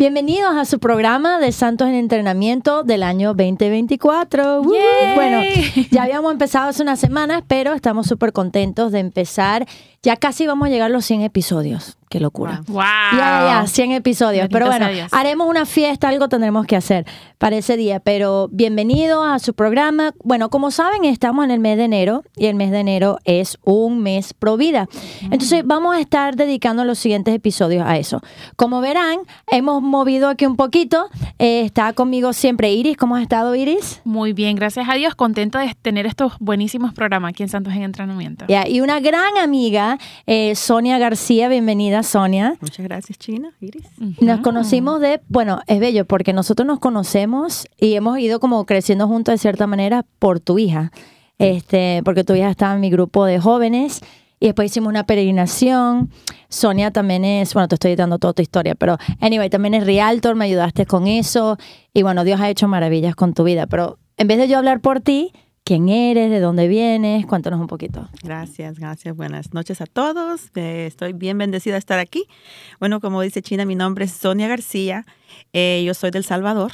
Bienvenidos a su programa de Santos en Entrenamiento del año 2024. Uh, bueno, ya habíamos empezado hace unas semanas, pero estamos súper contentos de empezar. Ya casi vamos a llegar a los 100 episodios. Qué locura. Wow. Ya, ya, 100 episodios. Bendito pero bueno, haremos una fiesta, algo tendremos que hacer para ese día. Pero bienvenidos a su programa. Bueno, como saben, estamos en el mes de enero y el mes de enero es un mes pro vida. Entonces, vamos a estar dedicando los siguientes episodios a eso. Como verán, hemos movido aquí un poquito. Eh, está conmigo siempre Iris. ¿Cómo has estado, Iris? Muy bien, gracias a Dios. Contenta de tener estos buenísimos programas aquí en Santos en Entrenamiento. Ya, y una gran amiga, eh, Sonia García. Bienvenida, Sonia. Muchas gracias, China, Iris. Nos conocimos de, bueno, es bello porque nosotros nos conocemos y hemos ido como creciendo juntos de cierta manera por tu hija. Este, porque tu hija estaba en mi grupo de jóvenes y después hicimos una peregrinación. Sonia también es, bueno, te estoy dando toda tu historia, pero anyway, también es realtor, me ayudaste con eso y bueno, Dios ha hecho maravillas con tu vida, pero en vez de yo hablar por ti, ¿quién eres? ¿De dónde vienes? Cuéntanos un poquito. Gracias, gracias. Buenas noches a todos. Eh, estoy bien bendecida de estar aquí. Bueno, como dice China, mi nombre es Sonia García. Eh, yo soy del Salvador.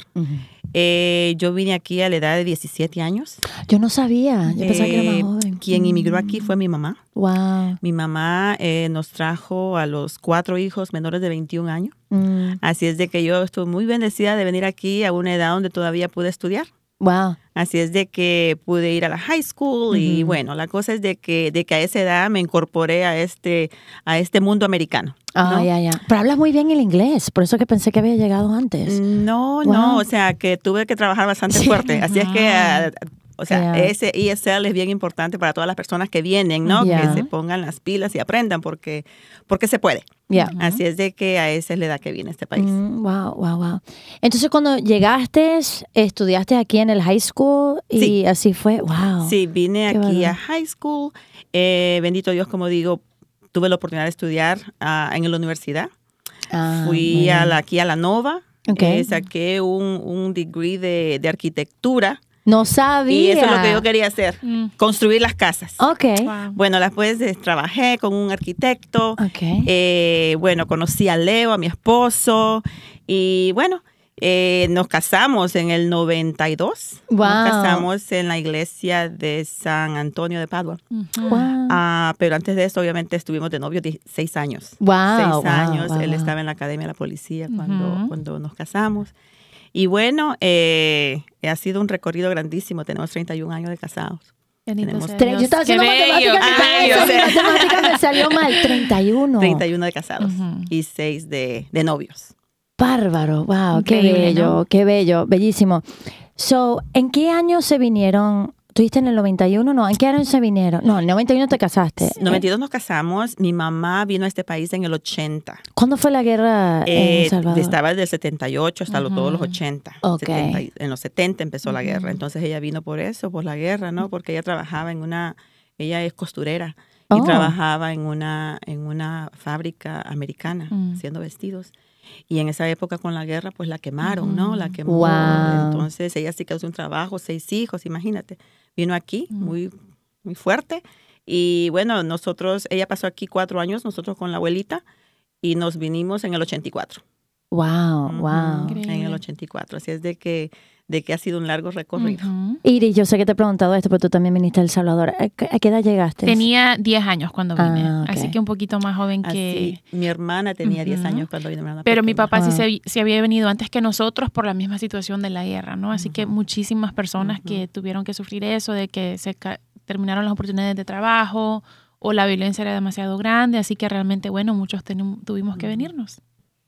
Eh, yo vine aquí a la edad de 17 años. Yo no sabía, yo pensaba que era Eh, más joven. Quien inmigró aquí fue mi mamá. Wow. Mi mamá eh, nos trajo a los cuatro hijos menores de 21 años. Mm, Así es de que yo estuve muy bendecida de venir aquí a una edad donde todavía pude estudiar. Wow. Así es de que pude ir a la high school y bueno, la cosa es de que, de que a esa edad me incorporé a este, a este mundo americano. Ah, ya, ya. Pero hablas muy bien el inglés, por eso que pensé que había llegado antes. No, Wow. no, o sea que tuve que trabajar bastante Sí. fuerte. Así es que, ah, o sea, ese ESL es bien importante para todas las personas que vienen, ¿no? Que se pongan las pilas y aprendan porque, porque se puede. Ya. Así es de que a esa es la edad que viene este país. Mm, wow, wow, wow. Entonces, cuando llegaste, estudiaste aquí en el high school y Sí. así fue. Wow. Sí, vine Qué aquí a high school. Eh, bendito Dios, como digo, tuve la oportunidad de estudiar ah, en la universidad. Ah, Fui a la, aquí a la Nova. Ok. eh, saqué un, un degree de, de arquitectura. No sabía. Y eso es lo que yo quería hacer, Mm. construir las casas. Ok. Wow. Bueno, después eh, trabajé con un arquitecto. Ok. Eh, bueno, conocí a Leo, a mi esposo. Y bueno, eh, nos casamos en el 92. Wow. Nos casamos en la iglesia de San Antonio de Padua. Wow. Ah, pero antes de eso, obviamente, estuvimos de novios 16 años. Wow, Seis wow, años. wow, Él estaba en la Academia de la Policía cuando, cuando nos casamos. Y bueno, eh, ha sido un recorrido grandísimo. Tenemos 31 años de casados. Tenemos sea Tre- Dios. Yo estaba Qué haciendo bello. matemáticas, sé. matemáticas me salió mal. 31. 31 de casados Ujú. y 6 de, de novios. Bárbaro, wow, qué Increíble, bello, ¿no? qué bello, bellísimo. So, ¿en qué año se vinieron? ¿Tuviste en el 91? No, ¿en qué año se vinieron? No, en el 91 te casaste. En 92 nos casamos. Mi mamá vino a este país en el 80. ¿Cuándo fue la guerra en Eh, El Salvador? estaba desde el 78 hasta lo- todos los 80. Ok. 70 y- en los 70 empezó la guerra. Entonces ella vino por eso, por la guerra, ¿no? Porque ella trabajaba en una, ella es costurera y Oh. trabajaba en una, en una fábrica americana Mm. haciendo vestidos. Y en esa época con la guerra, pues la quemaron, ¿no? La quemó. Wow. Entonces ella sí quedó sin trabajo, seis hijos, imagínate. Vino aquí muy, muy fuerte. Y bueno, nosotros, ella pasó aquí cuatro años, nosotros con la abuelita, y nos vinimos en el 84. Wow, wow. Increíble. En el 84. Así es de que, de que ha sido un largo recorrido. Ujú. Iris, yo sé que te he preguntado esto, pero tú también viniste a El Salvador. ¿A qué edad llegaste? Tenía 10 años cuando vine, Ah, ok. así que un poquito más joven que... Así, mi hermana tenía 10 Ujú. años cuando vino. mi hermana Pero mi papá sí Wow. se, se había venido antes que nosotros por la misma situación de la guerra, ¿no? Así que muchísimas personas que tuvieron que sufrir eso, de que se ca- terminaron las oportunidades de trabajo o la violencia era demasiado grande, así que realmente, bueno, muchos tuvimos que venirnos.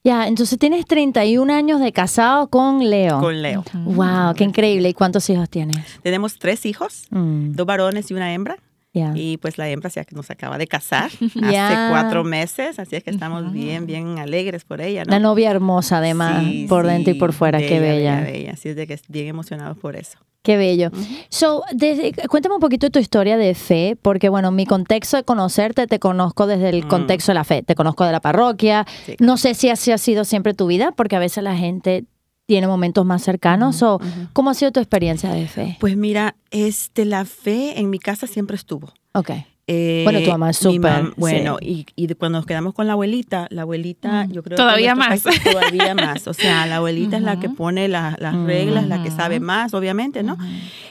Ya, entonces tienes 31 años de casado con Leo. Con Leo. Wow, qué increíble. ¿Y cuántos hijos tienes? Tenemos tres hijos, Mm, dos varones y una hembra. Ya. Y pues la hembra se- nos acaba de casar hace cuatro meses, así es que estamos bien, bien alegres por ella, ¿no? La novia hermosa, además, Sí, por dentro y por fuera. qué bella. bella. Así es de que bien emocionados por eso. Qué bello. So, desde, cuéntame un poquito de tu historia de fe, porque bueno, mi contexto de conocerte, te conozco desde el Mm. contexto de la fe, te conozco de la parroquia. Sí. No sé si así ha sido siempre tu vida, porque a veces la gente tiene momentos más cercanos. o ¿Cómo ha sido tu experiencia de fe? Pues mira, este, la fe en mi casa siempre estuvo. Ok. Eh, Bueno, tu mamá es súper, mam- Bueno, sí. y, y cuando nos quedamos con la abuelita, la abuelita, Mm. yo creo Todavía que más. todavía más. O sea, la abuelita es la que pone la- las reglas, la que sabe más, obviamente, ¿no?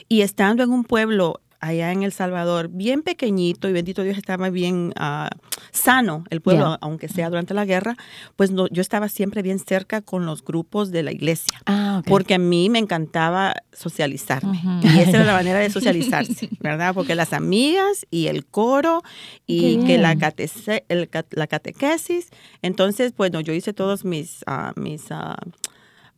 Y estando en un pueblo allá en El Salvador, bien pequeñito, y bendito Dios estaba bien ah, sano el pueblo, aunque sea durante la guerra, pues no, yo estaba siempre bien cerca con los grupos de la iglesia. Ah. Porque a mí me encantaba socializarme. Y esa era la manera de socializarse, ¿verdad? Porque las amigas y el coro y Qué que la, bien. catece- el la catequesis. Entonces, bueno, yo hice todos mis, ah, mis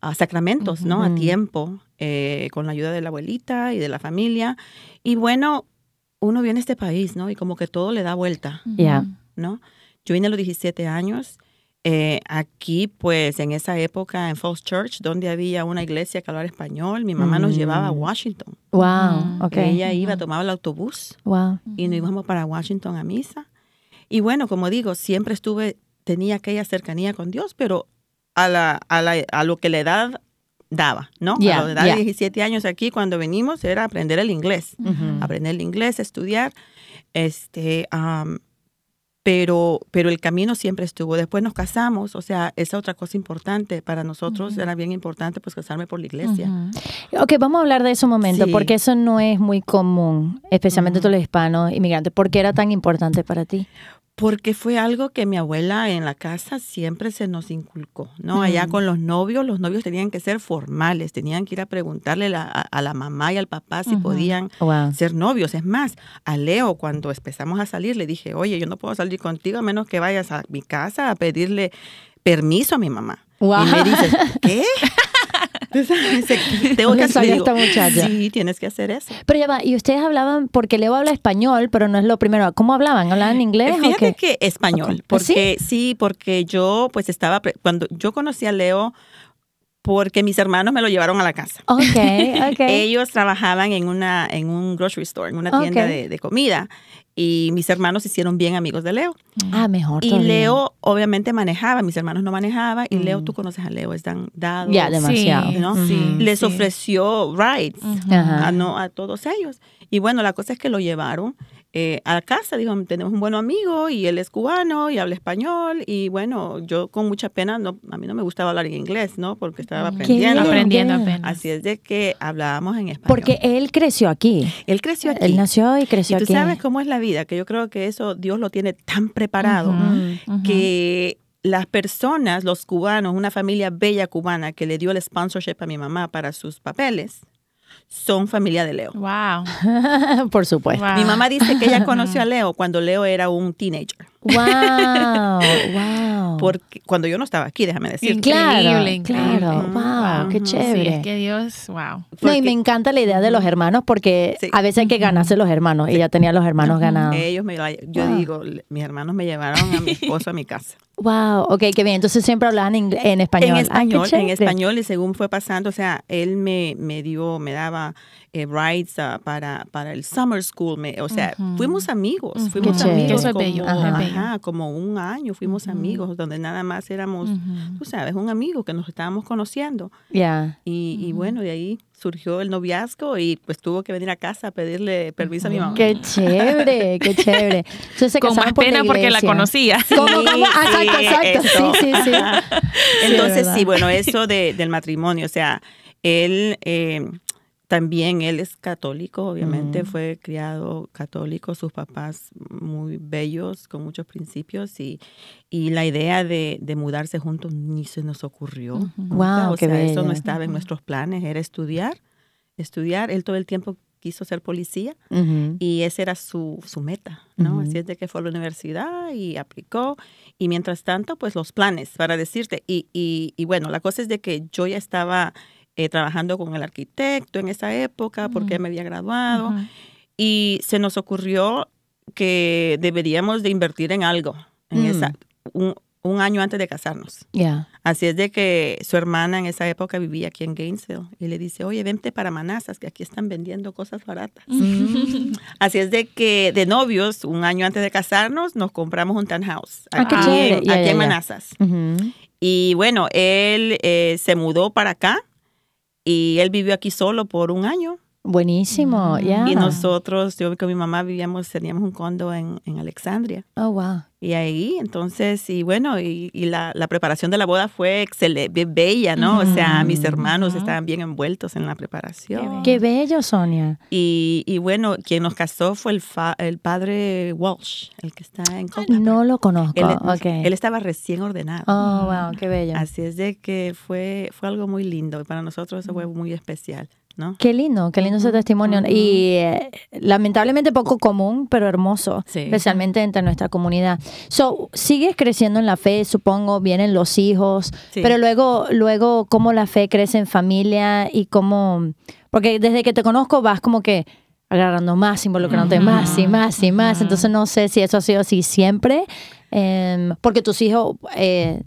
ah, sacramentos, ¿no? A tiempo, eh, con la ayuda de la abuelita y de la familia. Y bueno, uno viene a este país, ¿no? Y como que todo le da vuelta. Ya. ¿no? Yo vine a los 17 años. eh, aquí, pues, en esa época, en Falls Church, donde había una iglesia que hablaba español, mi mamá nos Mm. llevaba a Washington. Wow, Ujú. ok. Ella iba, tomaba el autobús Wow. y nos íbamos para Washington a misa. Y bueno, como digo, siempre estuve, tenía aquella cercanía con Dios, pero a, la, a, la- a lo que la edad daba, ¿no? Ya, a la edad ya. de 17 años aquí, cuando venimos, era aprender el inglés aprender el inglés, estudiar, este, pero, pero el camino siempre estuvo. Después nos casamos, o sea, esa otra cosa importante para nosotros era bien importante, pues casarme por la iglesia. Ujú. Ok, vamos a hablar de eso un momento, Sí. porque eso no es muy común, especialmente todos los hispanos inmigrantes. ¿Por qué era tan importante para ti? Porque fue algo que mi abuela en la casa siempre se nos inculcó, ¿no? Allá con los novios, los novios tenían que ser formales, tenían que ir a preguntarle la- a, a la mamá y al papá si podían Wow. ser novios. Es más, a Leo cuando empezamos a salir le dije, oye, yo no puedo salir contigo a menos que vayas a mi casa a pedirle permiso a mi mamá. Wow. Y me dices, ¿qué? Tengo que hacer esta muchacha. Sí, tienes que hacer eso. Pero ya va, y ustedes hablaban, porque Leo habla español, pero no es lo primero. ¿Cómo hablaban? ¿Hablaban inglés o Fíjate qué? que español, porque ¿Sí? porque yo pues estaba, cuando yo conocí a Leo, porque mis hermanos me lo llevaron a la casa. Ok, ok. Ellos trabajaban en una en un grocery store, en una tienda de comida, y mis hermanos se hicieron bien amigos de Leo. ah, mejor Y todavía. Leo obviamente manejaba, mis hermanos no manejaban, y Leo, Mm. tú conoces a Leo, es tan dado. Ya, demasiado. Sí, ¿no? sí, Les sí. ofreció rides Ujú. Ajá. a, no, a todos ellos. Y bueno, la cosa es que lo llevaron eh, a casa, dijo, tenemos un buen amigo y él es cubano y habla español. Y bueno, yo con mucha pena, no, a mí no me gustaba hablar en inglés, ¿no? Porque estaba aprendiendo. Aprendiendo apenas. Así es de que hablábamos en español. Porque él creció aquí. él creció aquí. Él nació y y creció tú aquí. sabes cómo es la vida, que yo creo que eso Dios lo tiene tan preparado que las personas, los cubanos, una familia bella cubana que le dio el sponsorship a mi mamá para sus papeles, son familia de Leo. Wow. Por supuesto. Wow. Mi mamá dice que ella conoció a Leo cuando Leo era un teenager. Wow, wow. Porque cuando yo no estaba aquí, déjame decir. Claro, Increíble, increíble. claro. Wow, qué Ujú. Sí, chévere. Sí, es que Dios, wow. No, y me encanta la idea de los hermanos porque Sí. a veces hay que ganarse los hermanos. Y ella tenía los hermanos Ujú. ganados. ellos me, yo Wow. digo, mis hermanos me llevaron a mi esposo a mi casa. Wow, ok, qué bien. Entonces siempre hablaban en, en español. En qué español, en español y según fue pasando, o sea, él me, me dio, me daba eh, rides ah, para, para el summer school, me- o sea, Ujú. fuimos amigos, Ujú. fuimos Qué amigos Eso es como, bello, Ajá. bello. ajá, como un año fuimos Ujú. amigos, donde nada más éramos, tú sabes, un amigo que nos estábamos conociendo. Ya. Y, y bueno, de ahí surgió el noviazgo y pues tuvo que venir a casa a pedirle permiso a mi mamá. Qué chévere, qué chévere. Entonces se Con más por pena porque la conocía. ¿Cómo, cómo? Ah, Sí, Exacto, exacto. eso. Sí, sí, sí. Sí, Entonces, ¿verdad? sí, bueno, eso de, del matrimonio, o sea, él eh, también, él es católico, obviamente, Mm. fue criado católico, sus papás muy bellos, con muchos principios, y, y la idea de, de mudarse juntos ni se nos ocurrió. Wow, o qué sea, eso no estaba en nuestros planes, era estudiar, estudiar. Él todo el tiempo quiso ser policía y esa era su, su meta, ¿no? Así es de que fue a la universidad y aplicó. Y mientras tanto, pues los planes, para decirte. Y, y, y bueno, la cosa es de que yo ya estaba eh, trabajando con el arquitecto en esa época porque Ujú. me había graduado. Ujú. Y se nos ocurrió que deberíamos de invertir en algo, en Mm. esa, un, un año antes de casarnos. Ya. Así es de que su hermana en esa época vivía aquí en Gainesville y le dice, oye, vente para Manassas, que aquí están vendiendo cosas baratas. Mm. Así es de que de novios, un año antes de casarnos, nos compramos un townhouse Ah, aquí, en- Ya, aquí ya, en ya. Manassas. Ujú. Y bueno, él eh, se mudó para acá y él vivió aquí solo por un año Buenísimo, ya. Y nosotros, yo con mi mamá vivíamos, teníamos un condo en, en Alexandria. Oh, wow. Y ahí, entonces, y bueno, y, y la, la preparación de la boda fue excelente, bella, ¿no? O sea, mis hermanos estaban bien envueltos en la preparación. Qué bello, Sonia. Y, y bueno, quien nos casó fue el, fa- el padre Walsh, el que está en Culpeper. No lo conozco. Él, él estaba recién ordenado. oh, wow, qué bello. Así es de que fue, fue algo muy lindo y para nosotros eso fue muy especial, ¿no? Qué lindo, qué lindo ese testimonio. Y eh, lamentablemente poco común, pero hermoso, Sí. especialmente entre nuestra comunidad. So, sigues creciendo en la fe, supongo, vienen los hijos, Sí. pero luego, luego, cómo la fe crece en familia y cómo, porque desde que te conozco vas como que agarrando más, involucrándote más y más y más. Entonces no sé si eso ha sido así siempre, em, porque tus hijos, eh,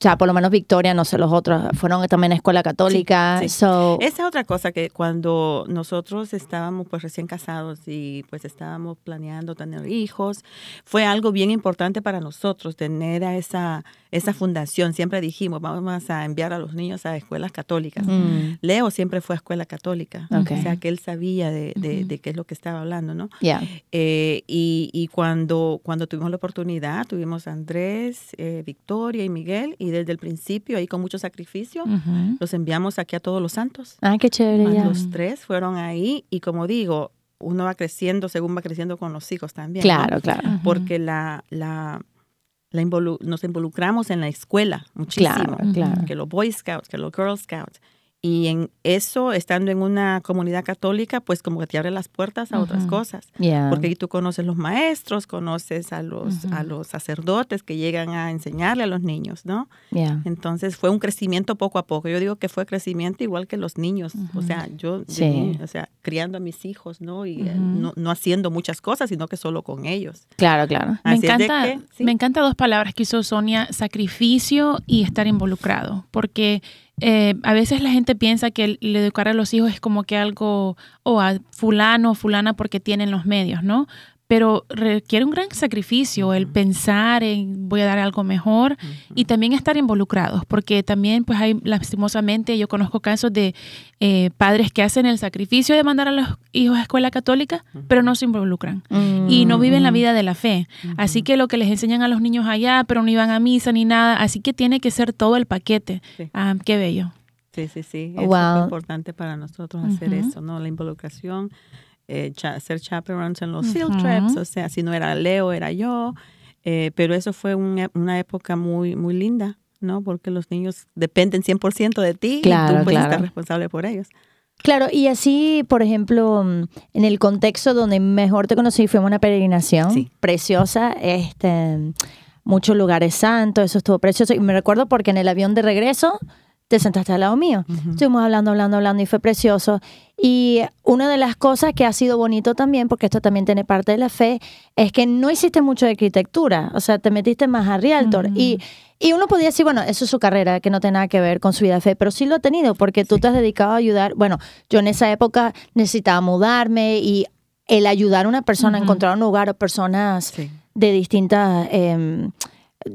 o sea, por lo menos Victoria, no sé, los otros fueron también a escuela católica. sí. So, Esa es otra cosa que cuando nosotros estábamos pues recién casados y pues estábamos planeando tener hijos, fue algo bien importante para nosotros tener a esa, esa fundación. Siempre dijimos, vamos a enviar a los niños a escuelas católicas. mm, Leo siempre fue a escuela católica, Ok. o sea que él sabía de, de- de qué es lo que estaba hablando, ¿no? yeah. Eh, y y cuando, cuando tuvimos la oportunidad, tuvimos a Andrés, eh, Victoria y Miguel, y desde el principio, ahí con mucho sacrificio, los enviamos aquí a todos los santos. Ah, qué chévere, ya. Los tres fueron ahí, y como digo, uno va creciendo según va creciendo con los hijos también. ¿no? Claro, claro. Porque la, la, la involu- nos involucramos en la escuela muchísimo. Claro, claro. Que los Boy Scouts, que los Girl Scouts. Y en eso, estando en una comunidad católica, pues como que te abre las puertas a otras Ujú. cosas. Yeah. Porque ahí tú conoces los maestros, conoces a los, a los sacerdotes que llegan a enseñarle a los niños, ¿no? Yeah. Entonces fue un crecimiento poco a poco. Yo digo que fue crecimiento igual que los niños. O sea, yo, Sí. o sea, criando a mis hijos, ¿no? Y eh, no, no haciendo muchas cosas, sino que solo con ellos. Claro, claro. Me Así encanta, que, sí. me encanta dos palabras que hizo Sonia, sacrificio y estar involucrado, porque eh, a veces la gente piensa que el, el educar a los hijos es como que algo, o a fulano o fulana porque tienen los medios, ¿no? Pero requiere un gran sacrificio el pensar en voy a dar algo mejor y también estar involucrados, porque también pues hay lastimosamente, yo conozco casos de eh, padres que hacen el sacrificio de mandar a los hijos a escuela católica, pero no se involucran y no viven la vida de la fe. Así que lo que les enseñan a los niños allá, pero no iban a misa ni nada, así que tiene que ser todo el paquete. Sí. Ah, qué bello. Sí, sí, sí. Eso Wow. importante para nosotros hacer eso, ¿no? La involucración, eh, cha- hacer chaperones en los field trips, o sea, si no era Leo, era yo. Eh, pero eso fue un- una época muy, muy linda, ¿no? Porque los niños dependen 100% de ti y Claro, tú puedes claro. estar responsable por ellos. Claro, y así, por ejemplo, mm, en el contexto donde mejor te conocí, fue una peregrinación Sí. preciosa, este, muchos lugares santos, eso estuvo precioso. Y me recuerdo porque en el avión de regreso te sentaste al lado mío. Estuvimos hablando, hablando, hablando y fue precioso. Y una de las cosas que ha sido bonito también, porque esto también tiene parte de la fe, es que no hiciste mucho de arquitectura, o sea, te metiste más a Realtor. Y, y uno podía decir, bueno, eso es su carrera, que no tiene nada que ver con su vida de fe, pero sí lo ha tenido, porque tú te has dedicado a ayudar. Bueno, yo en esa época necesitaba mudarme y el ayudar a una persona a encontrar un lugar o personas Sí. de distintas, em,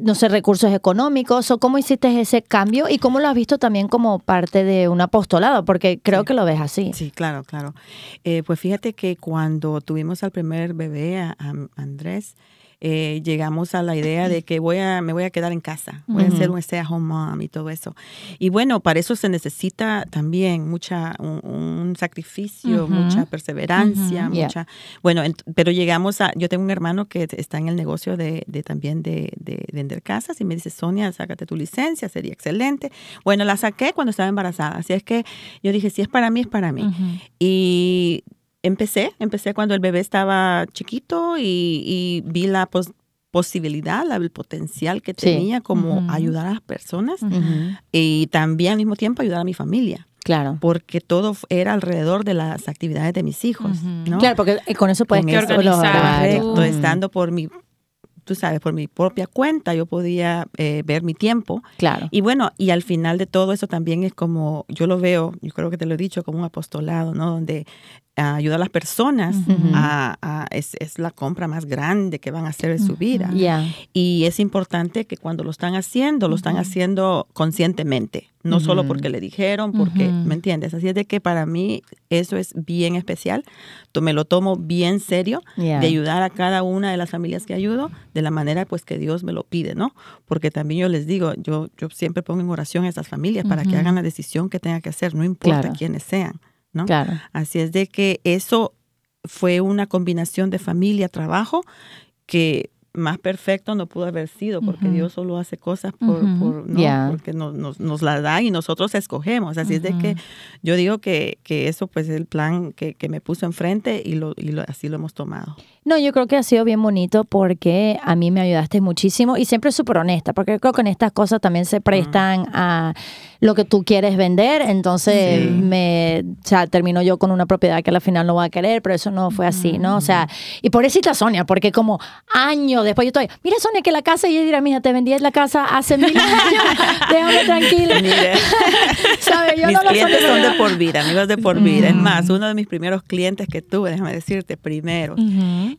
no sé, recursos económicos, o cómo hiciste ese cambio y cómo lo has visto también como parte de un apostolado, porque creo Sí. que lo ves así. Sí, claro, claro. Eh, pues fíjate que cuando tuvimos al primer bebé, a, a Andrés, eh, llegamos a la idea de que voy a, me voy a quedar en casa, voy a Ujú. ser un stay at home mom y todo eso. Y bueno, para eso se necesita también mucha, un, un sacrificio, Ujú. mucha perseverancia, Ujú. Yeah. mucha, bueno, ent- pero llegamos a, yo tengo un hermano que está en el negocio de, de también de, de vender casas y me dice, Sonia, sácate tu licencia, sería excelente. Bueno, la saqué cuando estaba embarazada, así es que yo dije, si es para mí, es para mí. Y empecé, empecé cuando el bebé estaba chiquito y, y vi la pos- posibilidad, la- el potencial que Sí. tenía como ayudar a las personas y también al mismo tiempo ayudar a mi familia, Claro. porque todo era alrededor de las actividades de mis hijos. ¿no? Claro, porque con eso puedes Con eso. organizar. Correcto, estando por mi, tú sabes, por mi propia cuenta, yo podía eh, ver mi tiempo Claro. y bueno, y al final de todo eso también es como, yo lo veo, yo creo que te lo he dicho, como un apostolado, ¿no? Donde a ayudar a las personas a, a- es, es la compra más grande que van a hacer en su vida. Y es importante que cuando lo están haciendo, lo están haciendo conscientemente, no solo porque le dijeron, porque. ¿me entiendes? Así es de que para mí eso es bien especial. Me lo tomo bien serio de ayudar a cada una de las familias que ayudo de la manera pues que Dios me lo pide, ¿no? Porque también yo les digo, yo, yo siempre pongo en oración a estas familias para que hagan la decisión que tengan que hacer, no importa Claro. quiénes sean, ¿no? Claro. Así es de que eso fue una combinación de familia, trabajo, que más perfecto no pudo haber sido, porque Ujú. Dios solo hace cosas por, Ujú. por- ¿no? Ya. porque nos, nos, nos la da y nosotros escogemos. Así es de que yo digo que, que eso pues es el plan que, que me puso enfrente y, lo, y lo- así lo hemos tomado. No, yo creo que ha sido bien bonito porque a mí me ayudaste muchísimo y siempre súper honesta, porque creo que en estas cosas también se prestan a lo que tú quieres vender, entonces Sí. me, o sea, termino yo con una propiedad que al final no voy a querer, pero eso no fue así, ¿no? O sea, y pobrecita Sonia, porque como años después yo estoy, mira Sonia, que la casa, y ella dirá, mija, te vendí la casa hace mil años, déjame tranquila. Mis no clientes son de por vida, amigos de por vida. Es Mm. más, uno de mis primeros clientes que tuve, déjame decirte, primero,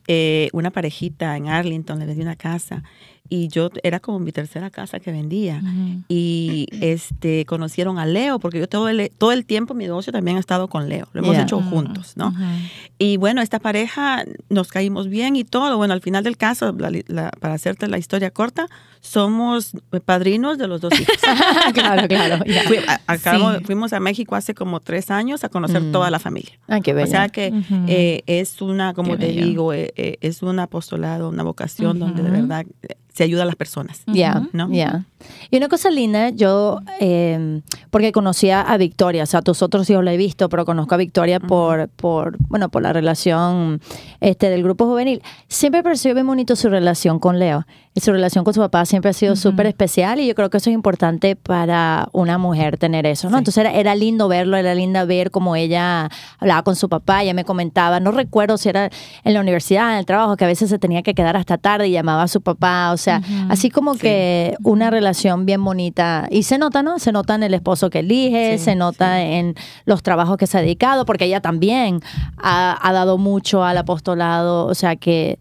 eh, una parejita en Arlington le vendí una casa y yo era como mi tercera casa que vendía. Y este conocieron a Leo, porque yo todo el, todo el tiempo mi negocio también ha estado con Leo. Lo hemos Yeah. hecho juntos, ¿no? Y bueno, esta pareja nos caímos bien y todo. Bueno, al final del caso, la- la- para hacerte la historia corta, somos padrinos de los dos hijos. claro, claro. ya. Fui- a- acabamos- Sí. Fuimos a México hace como tres años a conocer Mm. toda la familia. Ay, qué O bello. sea que eh, es una, como Qué te bello. digo, eh, eh, es un apostolado, una vocación donde de verdad se ayuda a las personas. Ya, ya. Y una cosa linda, yo, eh, porque conocía a Victoria, o sea, a tus otros hijos la he visto, pero conozco a Victoria por, por, bueno, por la relación este, del grupo juvenil. Siempre pareció bien bonito su relación con Leo. Y su relación con su papá siempre ha sido Ujú. súper especial y yo creo que eso es importante para una mujer tener eso, ¿no? Sí. Entonces era, era lindo verlo, era linda ver cómo ella hablaba con su papá, ella me comentaba, no recuerdo si era en la universidad, en el trabajo, que a veces se tenía que quedar hasta tarde y llamaba a su papá, o sea, así como Sí. que una relación bien bonita. Y se nota, ¿no? Se nota en el esposo que elige, Sí, se nota en los trabajos que se ha dedicado, porque ella también ha, ha dado mucho al apostolado, o sea que...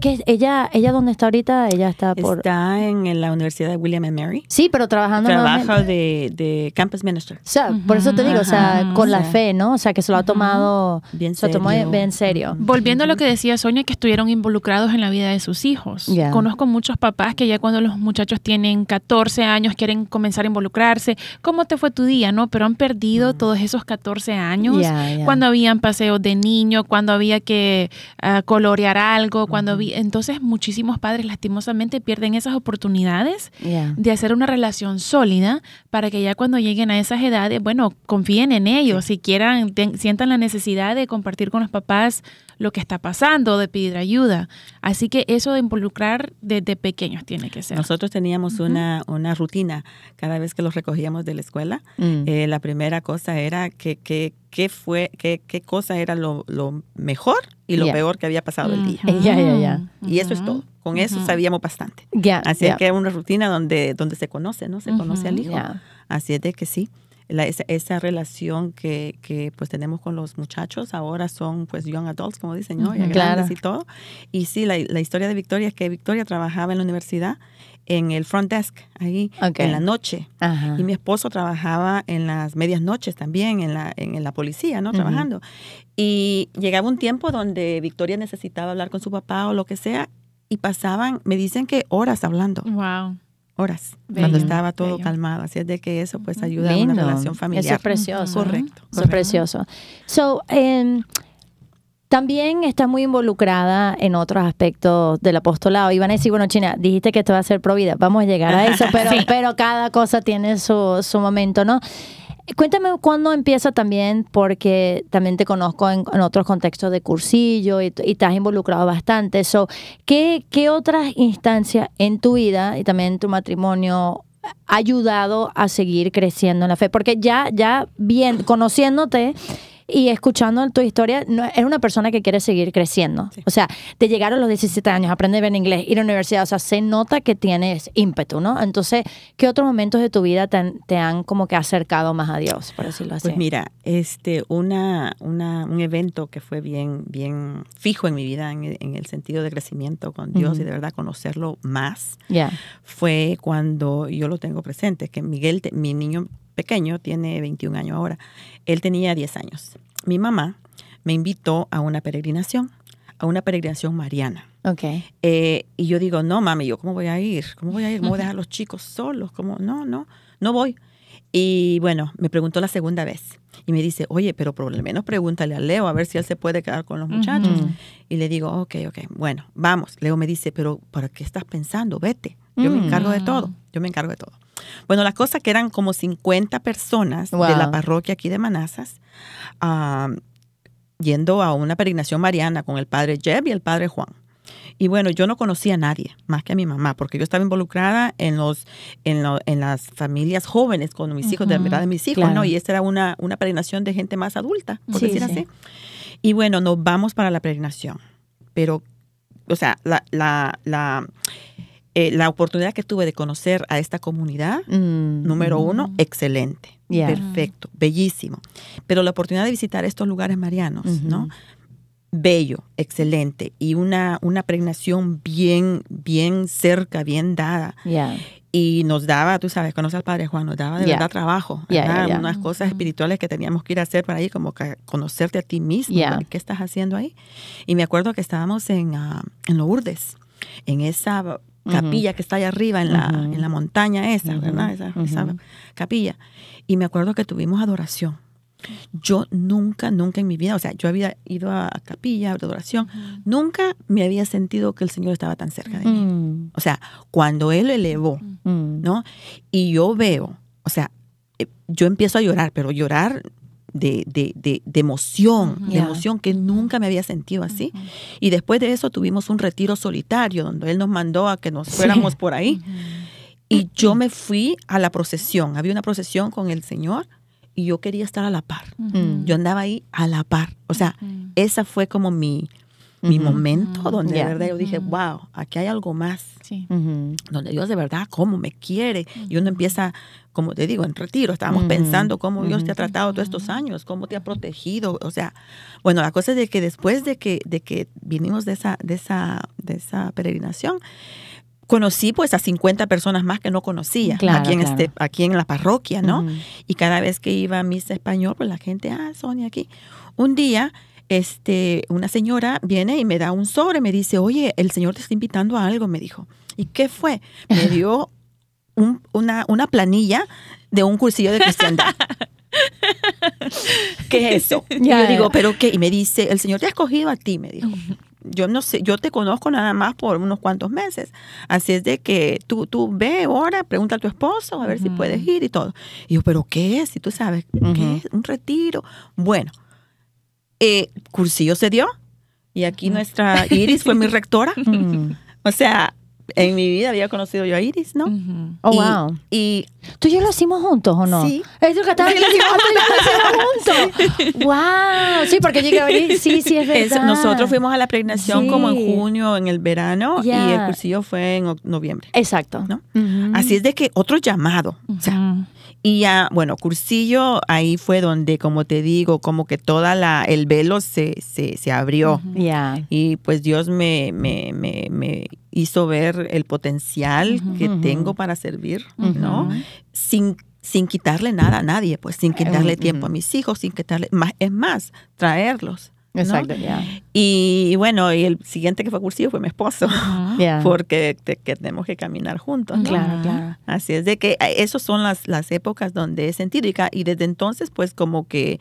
que ella, ¿Ella dónde está ahorita? Ella está por... Está en, la Universidad de William and Mary. Sí, pero trabajando Trabaja de, de campus minister. O sea, por eso te digo, o sea, Ajá, con la fe, ¿no? O sea, que se lo ha tomado, Bien se lo tomó serio. bien en serio. Volviendo a lo que decía Sonia, que estuvieron involucrados en la vida de sus hijos. Ya. Conozco muchos papás que ya cuando los muchachos tienen 14 años quieren comenzar a involucrarse. ¿Cómo te fue tu día, no? Pero han perdido todos esos 14 años. Ya, ya. Cuando habían paseos de niño, cuando había que ah, colorear algo, cuando Entonces muchísimos padres lastimosamente pierden esas oportunidades de hacer una relación sólida para que ya cuando lleguen a esas edades, bueno, confíen en ellos, si quieran, sientan la necesidad de compartir con los papás lo que está pasando, de pedir ayuda. Así que eso de involucrar desde pequeños tiene que ser. Nosotros teníamos una, una rutina cada vez que los recogíamos de la escuela. Mm. Eh, la primera cosa era que, que, qué fue, qué, qué cosa era lo, lo mejor y lo Ya. peor que había pasado el día. Ya, ya, ya. Y eso es todo. Con eso Ujú. sabíamos bastante. Ya, Así ya. es que es una rutina donde, donde se conoce, ¿no? Se Ujú. conoce al hijo. Así es de que sí. La- esa, esa relación que, que pues tenemos con los muchachos ahora son pues young adults, como dicen, ¿no? Ya Ujú. grandes Claro. y todo. Y sí, la, la historia de Victoria es que Victoria trabajaba en la universidad en el front desk, ahí en la noche. Ajá. Y mi esposo trabajaba en las medias noches también, en la, en, en la policía, ¿no? Trabajando. Y llegaba un tiempo donde Victoria necesitaba hablar con su papá o lo que sea, y pasaban, me dicen que horas hablando, Wow. Horas, Bello, cuando estaba todo bello. calmado. Así es de que eso pues ayuda a una relación familiar. Eso es precioso. Correcto. Eso es precioso. So, em, también está muy involucrada en otros aspectos del apostolado. Iban a decir, bueno, China, dijiste que esto va a ser pro vida. Vamos a llegar a eso, pero, Sí. pero cada cosa tiene su, su momento, ¿no? Cuéntame cuándo empieza también, porque también te conozco en, otros contextos de cursillo y, y te has involucrado bastante. So, ¿qué, ¿Qué otras instancias en tu vida y también en tu matrimonio ha ayudado a seguir creciendo en la fe? Porque ya, ya bien, conociéndote y escuchando tu historia, no, eres una persona que quiere seguir creciendo. O sea, de llegar a los 17 años, aprender bien inglés, ir a la universidad, o sea, se nota que tienes ímpetu, ¿no? Entonces, ¿qué otros momentos de tu vida te han, te han como que acercado más a Dios, por decirlo así? Pues mira, este, una, una, un evento que fue bien, bien fijo en mi vida, en, en el sentido de crecimiento con Dios y de verdad conocerlo más, fue cuando yo lo tengo presente, que Miguel, te- mi niño pequeño, tiene 21 años ahora, él tenía 10 años. Mi mamá me invitó a una peregrinación, a una peregrinación mariana. Ok. Eh, y yo digo, no, mami, ¿yo cómo voy a ir? ¿Cómo voy a ir? ¿Cómo voy a dejar a los chicos solos? ¿Cómo? No, no, no voy. Y bueno, me preguntó la segunda vez y me dice, oye, pero por lo menos pregúntale a Leo a ver si él se puede quedar con los muchachos. Y le digo, ok, ok, bueno, vamos. Leo me dice, pero ¿para qué estás pensando? Vete. Yo me Mm. encargo de todo. Yo me encargo de todo. Bueno, la cosa que eran como 50 personas de la parroquia aquí de Manazas, yendo a una peregrinación mariana con el padre Jeb y el padre Juan. Y bueno, yo no conocía a nadie más que a mi mamá, porque yo estaba involucrada en los en, lo- en las familias jóvenes con mis hijos, de la verdad de mis hijos, claro. ¿no? Y esta era una, una peregrinación de gente más adulta, por Sí, decir sí. así. Y bueno, nos vamos para la peregrinación. Pero, o sea, la, la, la, eh, la oportunidad que tuve de conocer a esta comunidad, Mm. número uno, excelente, Yeah. perfecto, bellísimo. Pero la oportunidad de visitar estos lugares marianos. ¿no? Bello, excelente. Y una, una pregnación bien, bien cerca, bien dada. Y nos daba, tú sabes, conoce al Padre Juan, nos daba de Ya. verdad trabajo, ya, ya. unas cosas espirituales que teníamos que ir a hacer para ahí, como que conocerte a ti mismo. ¿qué estás haciendo ahí? Y me acuerdo que estábamos en, ah, en Lourdes, en esa capilla que está allá arriba, en la, en la montaña esa, ¿verdad? Esa, capilla. Y me acuerdo que tuvimos adoración. Yo nunca, nunca en mi vida, o sea, yo había ido a capilla, a adoración, nunca me había sentido que el Señor estaba tan cerca de mí. Mm. O sea, cuando Él elevó. ¿no? Y yo veo, o sea, eh, yo empiezo a llorar, pero llorar de, de, de, de emoción, de emoción que nunca me había sentido así. Y después de eso tuvimos un retiro solitario donde Él nos mandó a que nos Sí. fuéramos por ahí. Y yo me fui a la procesión. Había una procesión con el Señor y yo quería estar a la par. Yo andaba ahí a la par. O sea, esa fue como mi, mi Ujú. momento Ujú. donde de verdad yo dije, wow, aquí hay algo más Sí. Donde Dios de verdad cómo me quiere y uno empieza como te digo en retiro estábamos pensando cómo Dios te ha tratado todos estos años cómo te ha protegido o sea bueno la cosa es de que después de que de que vinimos de esa de esa de esa peregrinación conocí pues a 50 personas más que no conocía Claro, aquí en claro. este aquí en la parroquia no Ujú. y cada vez que iba a misa español, pues la gente, ah, Sonia aquí. Un día, este, una señora viene y me da un sobre, me dice, oye, el Señor te está invitando a algo, me dijo. ¿Y qué fue? Me dio un- una, una planilla de un cursillo de cristiandad. ¿Qué es eso? Y yo digo, ¿pero qué? Y me dice, el Señor te ha escogido a ti, me dijo. Yo no sé, yo te conozco nada más por unos cuantos meses. Así es de que tú, tú ve ahora, pregunta a tu esposo a ver si puedes ir y todo. Y yo, ¿pero qué es? Y tú sabes, ¿qué es? Un retiro. Bueno, eh, cursillo se dio. Y aquí nuestra Iris fue mi rectora. Mm. O sea, en mi vida había conocido yo a Iris, ¿no? Oh, y, wow. Y ¿Tú y yo lo hicimos juntos o no? Sí. Es lo que estaba diciendo. Ah, tú y yo lo hicimos juntos. Wow. Sí, porque llegué a venir. Sí, sí, es es- verdad. nosotros fuimos a la pregnación Sí. como en junio, en el verano, y el cursillo fue en noviembre. Exacto. ¿no? Así es de que otro llamado. O sea. Y ya, bueno, cursillo, ahí fue donde, como te digo, como que toda la, el velo se, se, se abrió. Y pues Dios me, me, me, me hizo ver el potencial que tengo para servir, ¿no? Sin, sin quitarle nada a nadie, pues sin quitarle tiempo a mis hijos, sin quitarle, más, es más, traerlos. ¿No? Exacto. Ya. Y, bueno, y el siguiente que fue cursillo fue mi esposo, porque te- que tenemos que caminar juntos. ¿no? Claro, claro. Así es de que eh, esas son las, las épocas donde he sentido y, desde entonces pues como que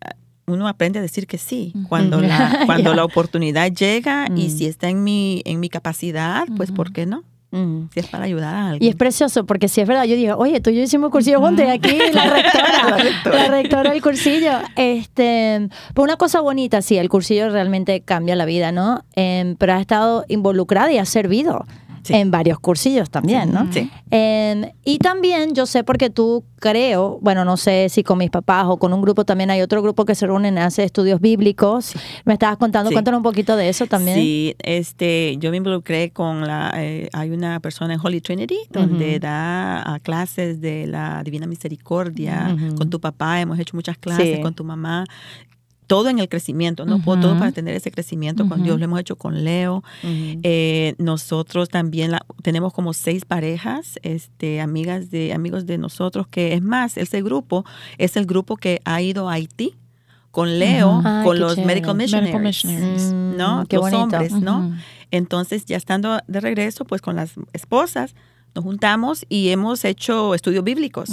ah, uno aprende a decir que sí cuando la cuando la oportunidad llega y Mm. si está en mi en mi capacidad pues por qué no Mm. si es para ayudar a Y es alguien precioso porque si es verdad, yo digo, oye, tú y yo hicimos cursillo juntos y aquí la rectora, La rectora. la rectora del cursillo. Este, pues una cosa bonita, sí, el cursillo realmente cambia la vida, ¿no? Em, pero has estado involucrada y has servido Sí. en varios cursillos también, ¿no? Sí. En- y también yo sé porque tú creo, bueno, no sé si con mis papás o con un grupo también hay otro grupo que se reúnen, hace estudios bíblicos. Me estabas contando, cuéntanos un poquito de eso también. Sí, este, yo me involucré con la, eh, hay una persona en Holy Trinity donde da clases de la Divina Misericordia con tu papá, hemos hecho muchas clases Sí. con tu mamá. Todo en el crecimiento, ¿no? Ujú. Todo para tener ese crecimiento con Ujú. Dios. Lo hemos hecho con Leo. Eh, nosotros también la- tenemos como seis parejas, este, amigas de amigos de nosotros, que es más, ese grupo es el grupo que ha ido a Haití con Leo. Ay, con los chévere. medical missionaries, Medical missionaries. Mm, ¿no? qué los bonito. hombres, ¿no? Entonces, ya estando de regreso, pues con las esposas, nos juntamos y hemos hecho estudios bíblicos.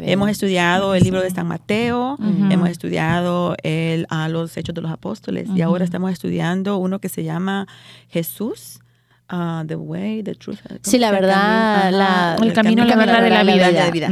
Hemos estudiado el libro de San Mateo, hemos estudiado el, a los Hechos de los Apóstoles y ahora estamos estudiando uno que se llama Jesús, ah, The Way, The Truth. ¿cómo Sí, la verdad, la- El camino, la verdad de la vida.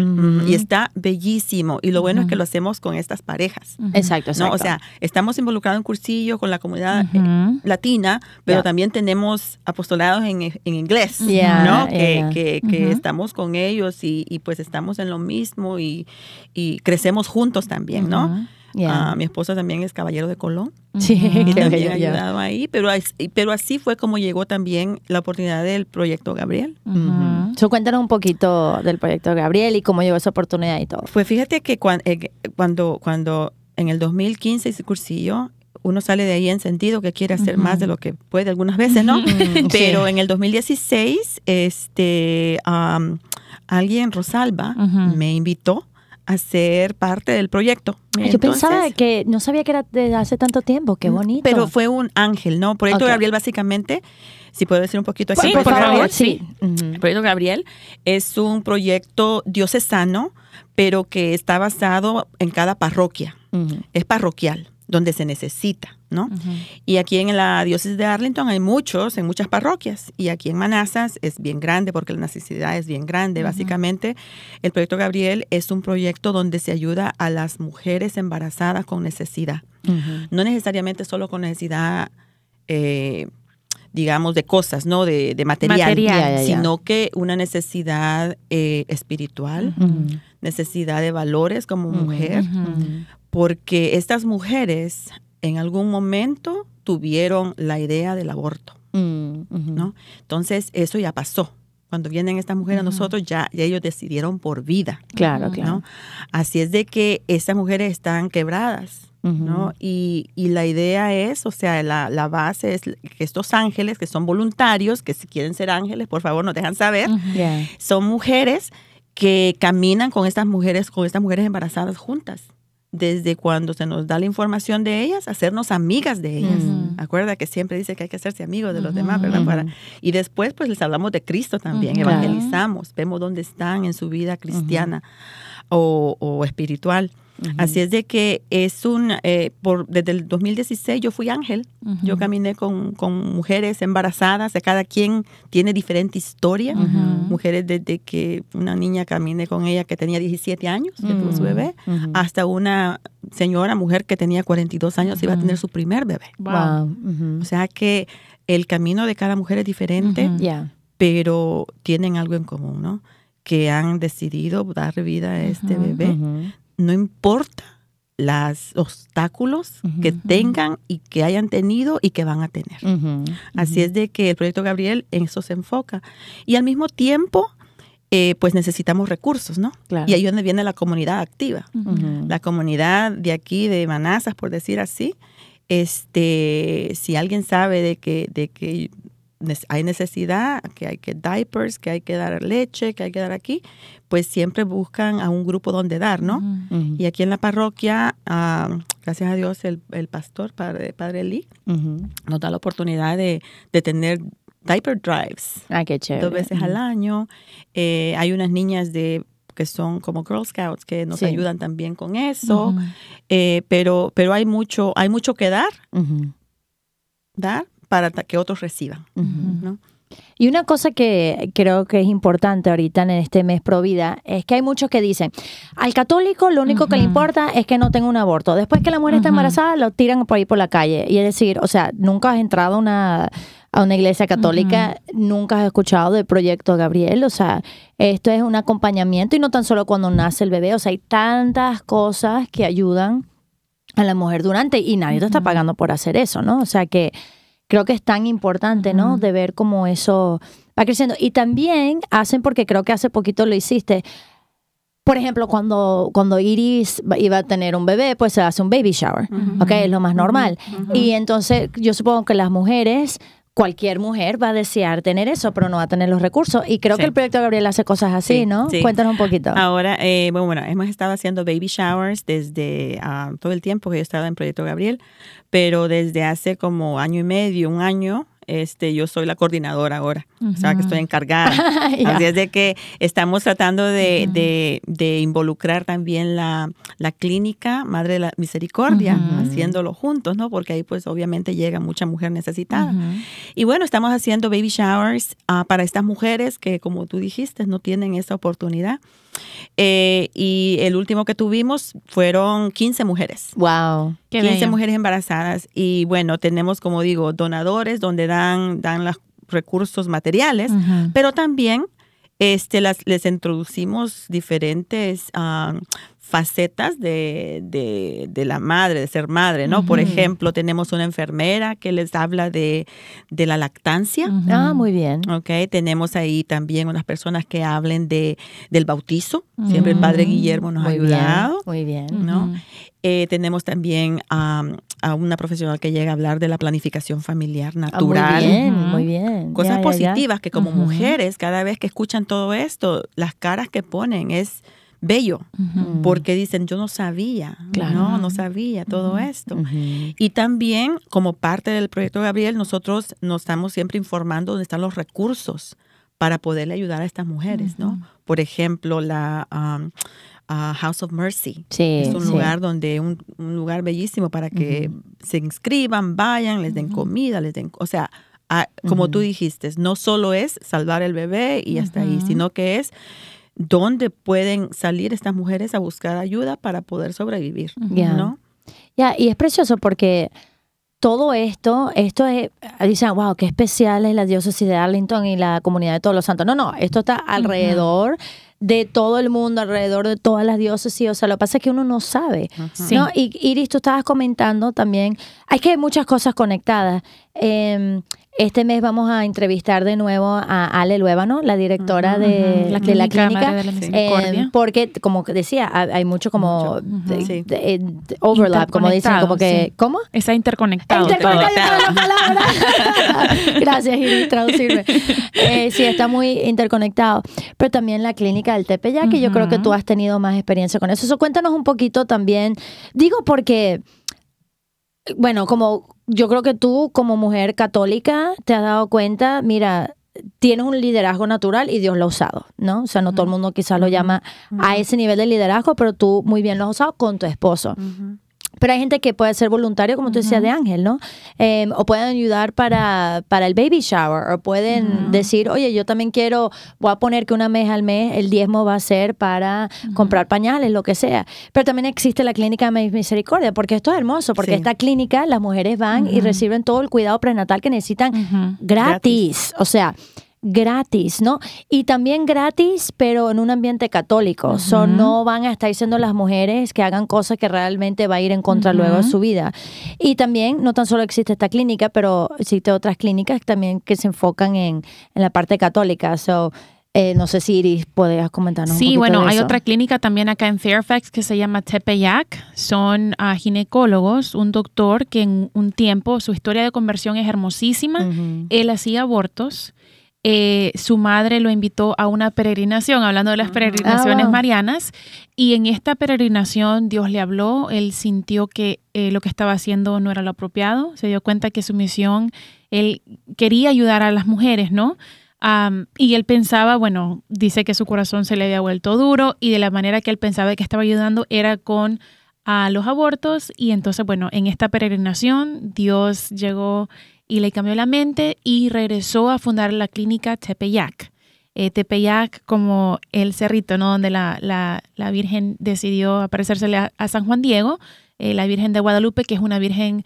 Y está bellísimo. Y lo bueno es que lo hacemos con estas parejas. Exacto, exacto. ¿no? O sea, estamos involucrados en cursillo con la comunidad eh, latina, pero también tenemos apostolados en, en inglés, Ya, ¿no? Que, que- que estamos con ellos y, y pues estamos en lo mismo y, y crecemos juntos también, ¿no? Ujú. Ya. Ah, mi esposa también es caballero de Colón Sí, y también ayudado ahí, pero, pero así fue como llegó también la oportunidad del proyecto Gabriel. Ujú. Ujú. So, cuéntanos un poquito del proyecto Gabriel y cómo llegó esa oportunidad y todo. Pues fíjate que cuan- eh, cuando, cuando en el 2015 hice cursillo, uno sale de ahí en sentido que quiere hacer Ujú. más de lo que puede algunas veces, ¿no? Mm, Pero sí. en el 2016, este, am, alguien, Rosalba, Ujú. me invitó a ser parte del proyecto. Yo pensaba que no sabía que era de hace tanto tiempo. Qué bonito. Pero fue un ángel, ¿no? Proyecto. Gabriel, básicamente, si puedo decir un poquito aquí, Sí, por, favor, sí. El proyecto Gabriel es un proyecto diocesano, pero que está basado en cada parroquia. Es parroquial, donde se necesita, ¿no? Y aquí en la diócesis de Arlington hay muchos, en muchas parroquias. Y aquí en Manassas es bien grande porque la necesidad es bien grande. Básicamente, el proyecto Gabriel es un proyecto donde se ayuda a las mujeres embarazadas con necesidad. No necesariamente solo con necesidad, eh, digamos, de cosas, ¿no? De, de material. Sino que una necesidad eh, espiritual, Ujú. necesidad de valores como Ujú. mujer, porque estas mujeres en algún momento tuvieron la idea del aborto, Mm. ¿no? Entonces, eso ya pasó. Cuando vienen estas mujeres a nosotros, ya, ya ellos decidieron por vida, Claro, claro. Así es de que estas mujeres están quebradas, ¿no? Y, y la idea es, o sea, la, la base es que estos ángeles, que son voluntarios, que si quieren ser ángeles, por favor, nos dejan saber, son mujeres que caminan con estas mujeres, con estas mujeres embarazadas juntas. Desde cuando se nos da la información de ellas, hacernos amigas de ellas. Acuerda que siempre dice que hay que hacerse amigos de los demás, ¿verdad? Para- y después, pues les hablamos de Cristo también, evangelizamos, vemos dónde están en su vida cristiana o, o espiritual. Así es de que es un, eh, por, desde el 2016 yo fui ángel, yo caminé con, con mujeres embarazadas, de cada quien tiene diferente historia. Mujeres desde que una niña caminé con ella que tenía 17 años, que tuvo su bebé, hasta una señora, mujer que tenía 42 años, iba a tener su primer bebé. Wow. O sea que el camino de cada mujer es diferente. Ya. pero tienen algo en común, ¿no? Que han decidido dar vida a este bebé. No importa los obstáculos que tengan y que hayan tenido y que van a tener. Así es de que el proyecto Gabriel en eso se enfoca. Y al mismo tiempo, eh, pues necesitamos recursos, ¿no? Claro. Y ahí es donde viene la comunidad activa. La comunidad de aquí, de Manazas, por decir así, este, si alguien sabe de que, de que hay necesidad, que hay que diapers, que hay que dar leche, que hay que dar aquí, pues siempre buscan a un grupo donde dar, ¿no? Y aquí en la parroquia, ah, gracias a Dios, el, el pastor, padre, padre Lee, nos da la oportunidad de, de tener diaper drives Ah, qué chévere. dos veces al año. Eh, hay unas niñas de que son como Girl Scouts que nos Sí. ayudan también con eso. Eh, pero, pero hay mucho, hay mucho que dar, dar para que otros reciban. Y una cosa que creo que es importante ahorita en este mes pro vida es que hay muchos que dicen, al católico lo único que le importa es que no tenga un aborto. Después que la mujer está embarazada, lo tiran por ahí por la calle. Y es decir, o sea, nunca has entrado a una, a una iglesia católica, nunca has escuchado del proyecto Gabriel. O sea, esto es un acompañamiento y no tan solo cuando nace el bebé. O sea, hay tantas cosas que ayudan a la mujer durante y nadie te está pagando por hacer eso, ¿no? O sea que creo que es tan importante, ¿no? De ver cómo eso va creciendo. Y también hacen, porque creo que hace poquito lo hiciste, por ejemplo, cuando, cuando Iris iba a tener un bebé, pues se hace un baby shower, ¿ok? Es lo más normal. Y entonces yo supongo que las mujeres cualquier mujer va a desear tener eso, pero no va a tener los recursos. Y creo que el proyecto Gabriel hace cosas así, ¿no? Cuéntanos un poquito. Ahora, eh, bueno, bueno, hemos estado haciendo baby showers desde ah, todo el tiempo que yo estaba en Proyecto Gabriel, pero desde hace como año y medio, un año, este, yo soy la coordinadora ahora, o sea, que estoy encargada. Así es de que estamos tratando de, de, involucrar también la, la, clínica Madre de la Misericordia, haciéndolo juntos, ¿no? Porque ahí pues obviamente llega mucha mujer necesitada. Y bueno, estamos haciendo baby showers ah, para estas mujeres que, como tú dijiste, no tienen esa oportunidad. Eh, y el último que tuvimos fueron 15 mujeres. Wow. 15 mujeres embarazadas. Y bueno, tenemos, como digo, donadores donde dan, dan los recursos materiales, pero también este, las, les introducimos diferentes ah, facetas de, de, la madre, de ser madre, ¿no? Por ejemplo, tenemos una enfermera que les habla de, de la lactancia. Ah, muy bien. Ok, tenemos ahí también unas personas que hablen de, del bautizo. Siempre el padre Guillermo nos ha ayudado. muy bien. ¿no? Eh, tenemos también a una profesional que llega a hablar de la planificación familiar ah, natural. muy bien, muy bien. Cosas positivas que como mujeres, cada vez que escuchan todo esto, las caras que ponen es bello, porque dicen, yo no sabía, no, no sabía todo esto. Y también, como parte del proyecto Gabriel, nosotros nos estamos siempre informando dónde están los recursos para poderle ayudar a estas mujeres, ¿no? Por ejemplo, la um, House of Mercy. es un lugar donde, un, lugar bellísimo para que se inscriban, vayan, les den comida, les den, o sea, como tú dijiste, no solo es salvar el bebé y hasta ahí, sino que es dónde pueden salir estas mujeres a buscar ayuda para poder sobrevivir, ¿no? Ya, y es precioso porque todo esto, esto es, dicen, wow, qué especial es la diócesis de Arlington y la comunidad de todos los santos. No, no, esto está alrededor de todo el mundo, alrededor de todas las diócesis. O sea, lo que pasa es que uno no sabe. ¿no? Y Iris, tú estabas comentando también, hay que hay muchas cosas conectadas. Eh, este mes vamos a entrevistar de nuevo a Ale Luébano, la directora de, la clínica, eh, porque como decía, hay mucho como eh, overlap, como dicen, como que, ¿cómo? Está interconectado. Interconectado Gracias, Iris, traducirme. Eh, sí, está muy interconectado. Pero también la clínica del Tepeyac, que yo creo que tú has tenido más experiencia con eso. Eso cuéntanos un poquito también. Digo porque bueno, como yo creo que tú como mujer católica te has dado cuenta, mira, tienes un liderazgo natural y Dios lo ha usado, ¿no? O sea, no todo el mundo quizás lo llama a ese nivel de liderazgo, pero tú muy bien lo has usado con tu esposo. Pero hay gente que puede ser voluntario, como tú decías, de Ángel, ¿no? Em, o pueden ayudar para, para el baby shower, o pueden decir, oye, yo también quiero, voy a poner que una vez al mes el diezmo va a ser para comprar pañales, lo que sea. Pero también existe la clínica de misericordia, porque esto es hermoso, porque esta clínica las mujeres van y reciben todo el cuidado prenatal que necesitan gratis. O sea, gratis, ¿no? Y también gratis, pero en un ambiente católico. Uh no van a estar diciendo las mujeres que hagan cosas que realmente va a ir en contra luego de su vida. Y también, no tan solo existe esta clínica, pero existe otras clínicas también que se enfocan en, en la parte católica. So, eh, no sé si Iris podrías comentarnos. Sí, bueno, hay otra clínica también acá en Fairfax que se llama Tepeyac. Son uh, ginecólogos, un doctor que en un tiempo su historia de conversión es hermosísima. Él hacía abortos eh, su madre lo invitó a una peregrinación, hablando de las peregrinaciones ah, marianas, y en esta peregrinación Dios le habló, él sintió que eh, lo que estaba haciendo no era lo apropiado, se dio cuenta que su misión, él quería ayudar a las mujeres, ¿no? y él pensaba, bueno, dice que su corazón se le había vuelto duro y de la manera que él pensaba que estaba ayudando era con a los abortos y entonces, bueno, en esta peregrinación Dios llegó y le cambió la mente y regresó a fundar la clínica Tepeyac. Eh, Tepeyac como el cerrito, ¿no? Donde la, la, Virgen decidió aparecérsele a, San Juan Diego, eh, la Virgen de Guadalupe, que es una Virgen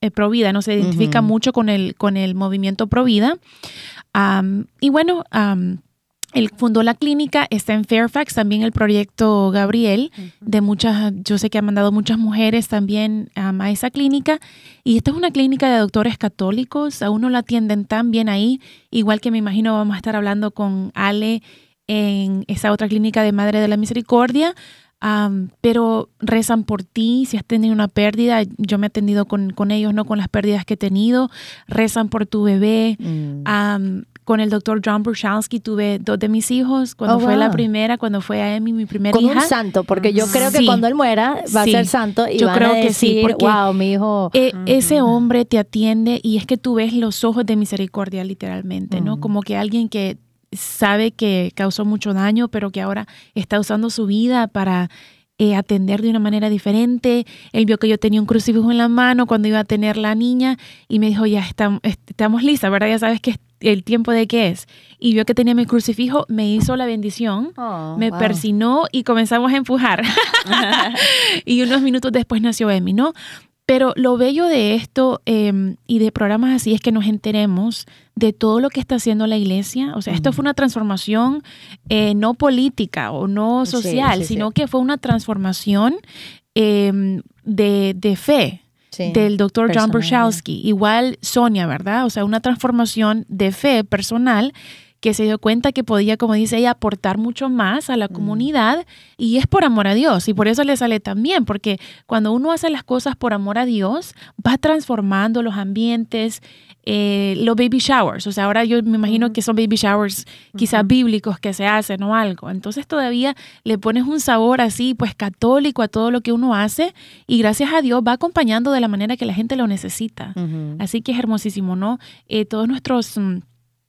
eh, Provida, ¿no? Se identifica mucho con el, con el movimiento Provida. y bueno, él fundó la clínica, está en Fairfax, también el proyecto Gabriel, de muchas, yo sé que ha mandado muchas mujeres también a esa clínica. Y esta es una clínica de doctores católicos, a uno la atienden tan bien ahí, igual que me imagino vamos a estar hablando con Ale en esa otra clínica de Madre de la Misericordia. pero rezan por ti, si has tenido una pérdida, yo me he atendido con, con ellos, no con las pérdidas que he tenido, rezan por tu bebé. Mm con el doctor John Bruchalski tuve dos de mis hijos, cuando oh, fue la primera, cuando fue a Emi mi primera con hija. un santo, porque yo creo que cuando él muera va a ser santo y yo van creo a decir, que sí, porque wow, mi hijo. E, ese hombre te atiende y es que tú ves los ojos de misericordia literalmente, ¿no? Como que alguien que sabe que causó mucho daño, pero que ahora está usando su vida para eh, atender de una manera diferente. Él vio que yo tenía un crucifijo en la mano cuando iba a tener la niña y me dijo, ya estamos, estamos listas, ¿verdad? Ya sabes que el tiempo de qué es. Y vio que tenía mi crucifijo, me hizo la bendición, oh, me persinó y comenzamos a empujar. y unos minutos después nació Emi, ¿no? Pero lo bello de esto em, y de programas así es que nos enteremos de todo lo que está haciendo la iglesia. O sea, esto fue una transformación eh, no política o no social, sino que fue una transformación em, de, de, fe, del doctor John Bruchalski. Igual Sonia, ¿verdad? O sea, una transformación de fe personal que se dio cuenta que podía, como dice ella, aportar mucho más a la mm. comunidad y es por amor a Dios y por eso le sale tan bien, porque cuando uno hace las cosas por amor a Dios, va transformando los ambientes, eh, los baby showers, o sea, ahora yo me imagino que son baby showers quizás bíblicos que se hacen o algo, entonces todavía le pones un sabor así, pues católico a todo lo que uno hace y gracias a Dios va acompañando de la manera que la gente lo necesita. Así que es hermosísimo, ¿no? Eh, todos nuestros... Mm,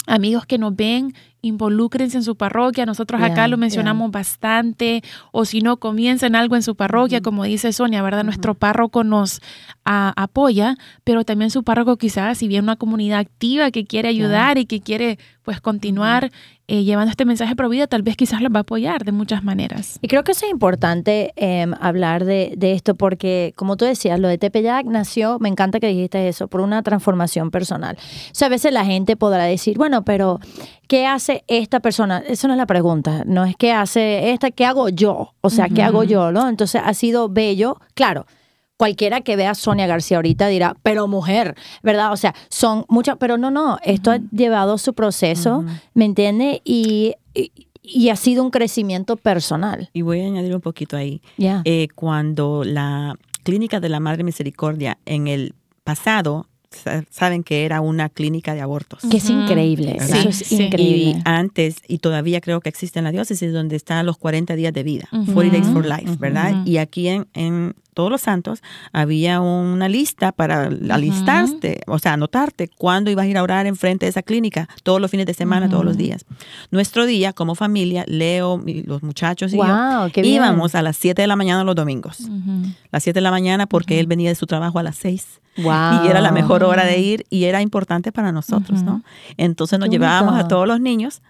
amigos que nos ven, involúcrense en su parroquia. Nosotros acá lo mencionamos bastante. O si no, comiencen algo en su parroquia, como dice Sonia, ¿verdad? Nuestro párroco nos apoya, pero también su párroco quizás, si bien una comunidad activa que quiere ayudar y que quiere pues continuar eh, llevando este mensaje pro vida, tal vez quizás los va a apoyar de muchas maneras. Y creo que es importante em, hablar de, esto porque, como tú decías, lo de Tepeyac nació, me encanta que dijiste eso, por una transformación personal. O sea, a veces la gente podrá decir, bueno, pero ¿qué hace esta persona? Eso no es la pregunta, no es qué hace esta, ¿qué hago yo? O sea, ¿qué hago yo? ¿no? Entonces ha sido bello, claro cualquiera que vea a Sonia García ahorita dirá, pero mujer, ¿verdad? O sea, son muchas, pero no, no, esto ha llevado su proceso, ¿me entiende? Y, y, ha sido un crecimiento personal. Y voy a añadir un poquito ahí. Eh, cuando la Clínica de la Madre Misericordia en el pasado saben que era una clínica de abortos. Que es increíble, eso es increíble. Y antes, y todavía creo que existe en la diócesis, donde están los 40 días de vida, 40 days for life, ¿verdad? Y aquí en, en, Todos los Santos había una lista para alistarte, o sea, anotarte cuándo ibas a ir a orar enfrente de esa clínica, todos los fines de semana, todos los días. Nuestro día, como familia, Leo, los muchachos y yo, íbamos a las 7 de la mañana los domingos. Las 7 de la mañana porque él venía de su trabajo a las 6 y era la mejor hora de ir y era importante para nosotros, ¿no? Entonces nos llevábamos a todos los niños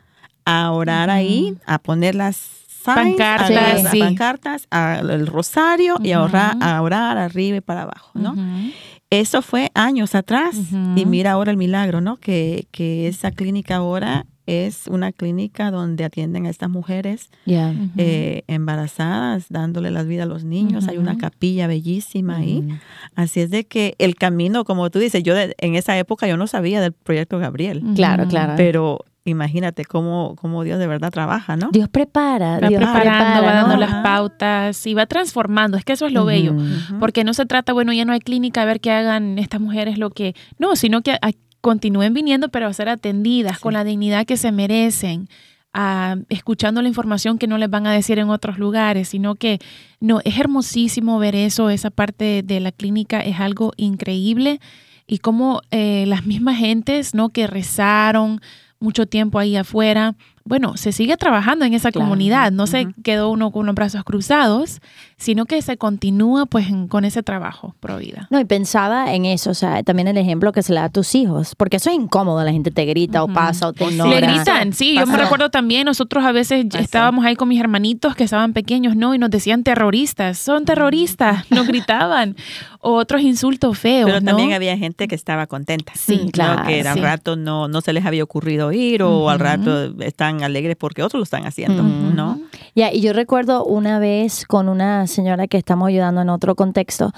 a orar ahí, a poner las pancartas, a, pancartas, al rosario y a orar, a orar arriba y para abajo, ¿no? Eso fue años atrás y mira ahora el milagro, ¿no? Que, que esa clínica ahora es una clínica donde atienden a estas mujeres eh, embarazadas, dándole la vida a los niños. Hay una capilla bellísima ahí. Así es de que el camino, como tú dices, yo en esa época yo no sabía del proyecto Gabriel. Claro, claro. Pero imagínate cómo, cómo Dios de verdad trabaja, ¿no? Dios prepara, va Dios preparando, va dando las pautas y va transformando. Es que eso es lo bello, porque no se trata, bueno, ya no hay clínica, a ver qué hagan estas mujeres lo que, no, sino que continúen viniendo, pero a ser atendidas con la dignidad que se merecen, escuchando la información que no les van a decir en otros lugares, sino que no, es hermosísimo ver eso, esa parte de la clínica es algo increíble y como eh, las mismas gentes, ¿no? Que rezaron mucho tiempo ahí afuera, bueno, se sigue trabajando en esa comunidad, no se quedó uno con los brazos cruzados, sino que se continúa pues con ese trabajo pro vida. No, y pensaba en eso, o sea, también el ejemplo que se le da a tus hijos, porque eso es incómodo, la gente te grita o pasa o te ignora. Le gritan, sí, yo me recuerdo también, nosotros a veces estábamos ahí con mis hermanitos que estaban pequeños, ¿no? Y nos decían terroristas, son terroristas, nos gritaban, o otros insultos feos, Pero también había gente que estaba contenta. Sí, claro. Que al rato no, no se les había ocurrido ir o al rato están alegres porque otros lo están haciendo, ¿no? Ya, y yo recuerdo una vez con una señora que estamos ayudando en otro contexto,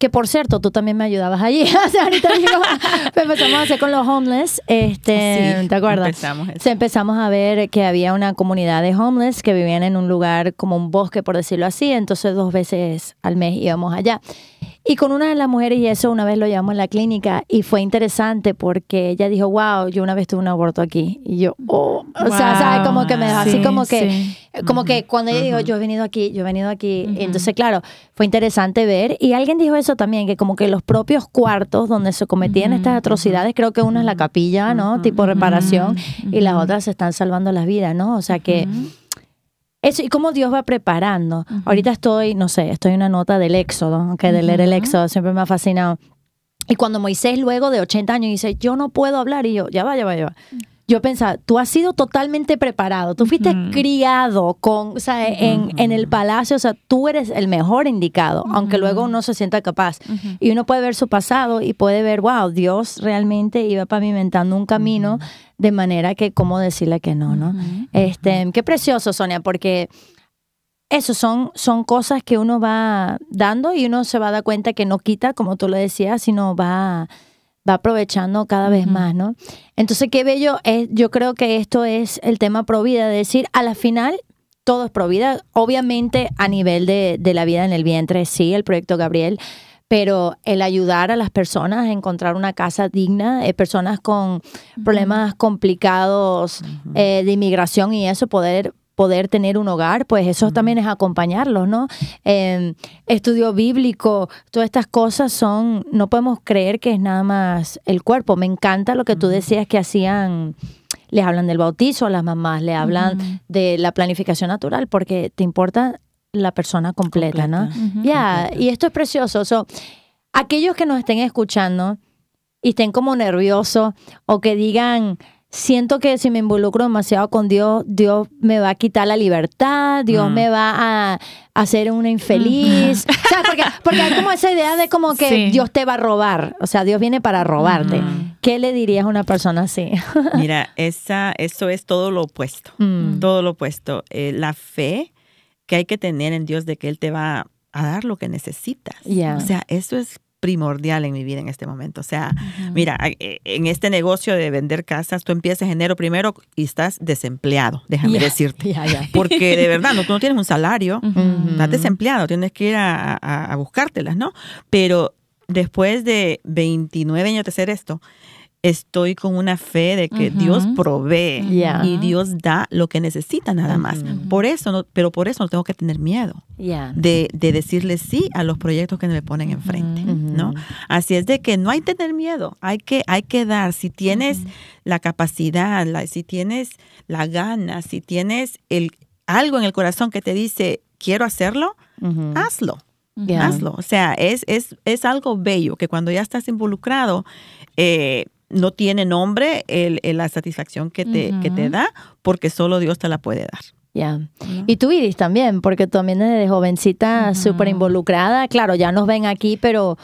que por cierto, tú también me ayudabas allí. o sea, ahorita empezamos a hacer con los homeless. Este, ¿Te acuerdas? Empezamos, empezamos a ver que había una comunidad de homeless que vivían en un lugar como un bosque, por decirlo así. Entonces, dos veces al mes íbamos allá. Y con una de las mujeres, y eso una vez lo llevamos en la clínica, y fue interesante porque ella dijo, wow, yo una vez tuve un aborto aquí. Y yo, oh, o sea, ¿sabes? Como que me dejó así como que, como que cuando ella dijo, yo he venido aquí, yo he venido aquí. Entonces, claro, fue interesante ver. Y alguien dijo eso también, que como que los propios cuartos donde se cometían estas atrocidades, creo que una es la capilla, ¿no? Tipo reparación, y las otras se están salvando las vidas, ¿no? O sea que eso, y cómo Dios va preparando. Ahorita estoy, no sé, estoy en una nota del Éxodo, que de leer el Éxodo siempre me ha fascinado. Y cuando Moisés luego de 80 años dice, yo no puedo hablar, y yo, ya va, ya va, ya va yo pensaba, tú has sido totalmente preparado, tú fuiste criado con, o sea, en, en, el palacio, o sea, tú eres el mejor indicado, aunque luego uno se sienta capaz. Y uno puede ver su pasado y puede ver, wow, Dios realmente iba pavimentando un camino de manera que, ¿cómo decirle que no, no? Este, qué precioso, Sonia, porque eso son, son cosas que uno va dando y uno se va a dar cuenta que no quita, como tú lo decías, sino va va aprovechando cada vez más, ¿no? Entonces, qué bello es, yo creo que esto es el tema pro vida, de decir, a la final todo es pro vida, obviamente a nivel de, de la vida en el vientre, sí, el proyecto Gabriel, pero el ayudar a las personas a encontrar una casa digna, eh, personas con problemas complicados eh, de inmigración y eso, poder poder tener un hogar, pues eso también es acompañarlos, ¿no? Em, estudio bíblico, todas estas cosas son, no podemos creer que es nada más el cuerpo. Me encanta lo que tú decías que hacían les hablan del bautizo a las mamás, le hablan de la planificación natural, porque te importa la persona completa, ¿no? Ya, y esto es precioso. aquellos que nos estén escuchando y estén como nerviosos o que digan, siento que si me involucro demasiado con Dios, Dios me va a quitar la libertad, Dios mm. me va a hacer una infeliz. Mm. o sea, porque, hay como esa idea de como que Dios te va a robar. O sea, Dios viene para robarte. Mm. ¿Qué le dirías a una persona así? Mira, esa, eso es todo lo opuesto. Todo lo opuesto. Eh, la fe que hay que tener en Dios de que Él te va a dar lo que necesitas. O sea, eso es primordial en mi vida en este momento. O sea, mira, eh, en este negocio de vender casas, tú empiezas enero primero y estás desempleado, déjame decirte. Porque de verdad, no, tú no tienes un salario, estás desempleado, tienes que ir a, a, buscártelas, ¿no? Pero después de 29 años de hacer esto, estoy con una fe de que Dios provee y Dios da lo que necesita nada más. Por eso, no, pero por eso no tengo que tener miedo de, de, decirle sí a los proyectos que me ponen enfrente, ¿no? Así es de que no hay que tener miedo, hay que, hay que dar. Si tienes la capacidad, la, si tienes la gana, si tienes el, algo en el corazón que te dice quiero hacerlo, hazlo. Hazlo. O sea, es, es, es algo bello que cuando ya estás involucrado, eh, no tiene nombre el, la satisfacción que te, que te da, porque solo Dios te la puede dar. Ya. Y tú, Iris, también, porque también desde jovencita súper involucrada. Claro, ya nos ven aquí, pero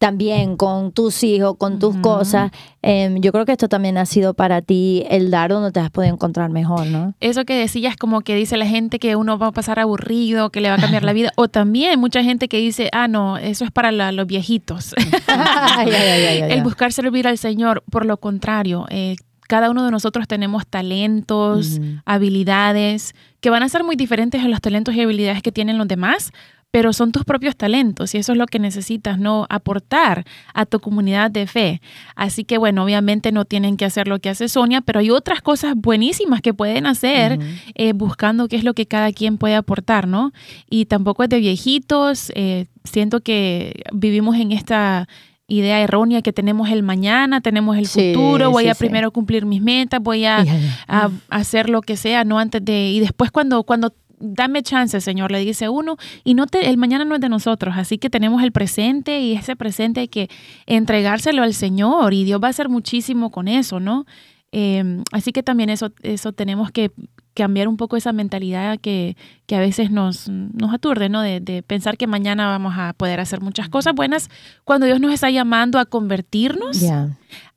también con tus hijos, con tus cosas. Em, yo creo que esto también ha sido para ti el dar donde te has podido encontrar mejor, ¿no? Eso que decías, como que dice la gente que uno va a pasar aburrido, que le va a cambiar la vida. O también mucha gente que dice, ah, no, eso es para los viejitos. el buscar servir al Señor, por lo contrario, eh, cada uno de nosotros tenemos talentos, habilidades, que van a ser muy diferentes a los talentos y habilidades que tienen los demás, pero son tus propios talentos y eso es lo que necesitas, ¿no? Aportar a tu comunidad de fe. Así que, bueno, obviamente no tienen que hacer lo que hace Sonia, pero hay otras cosas buenísimas que pueden hacer eh, buscando qué es lo que cada quien puede aportar, ¿no? Y tampoco es de viejitos, eh, siento que vivimos en esta idea errónea que tenemos el mañana, tenemos el futuro, voy a primero cumplir mis metas, voy a, a, hacer lo que sea, no antes de y después cuando cuando dame chance, Señor, le dice uno, y no te, el mañana no es de nosotros, así que tenemos el presente y ese presente hay que entregárselo al Señor y Dios va a hacer muchísimo con eso, ¿no? Em, así que también eso, eso tenemos que cambiar un poco esa mentalidad que, que a veces nos, nos aturde, ¿no? De, pensar que mañana vamos a poder hacer muchas cosas buenas cuando Dios nos está llamando a convertirnos,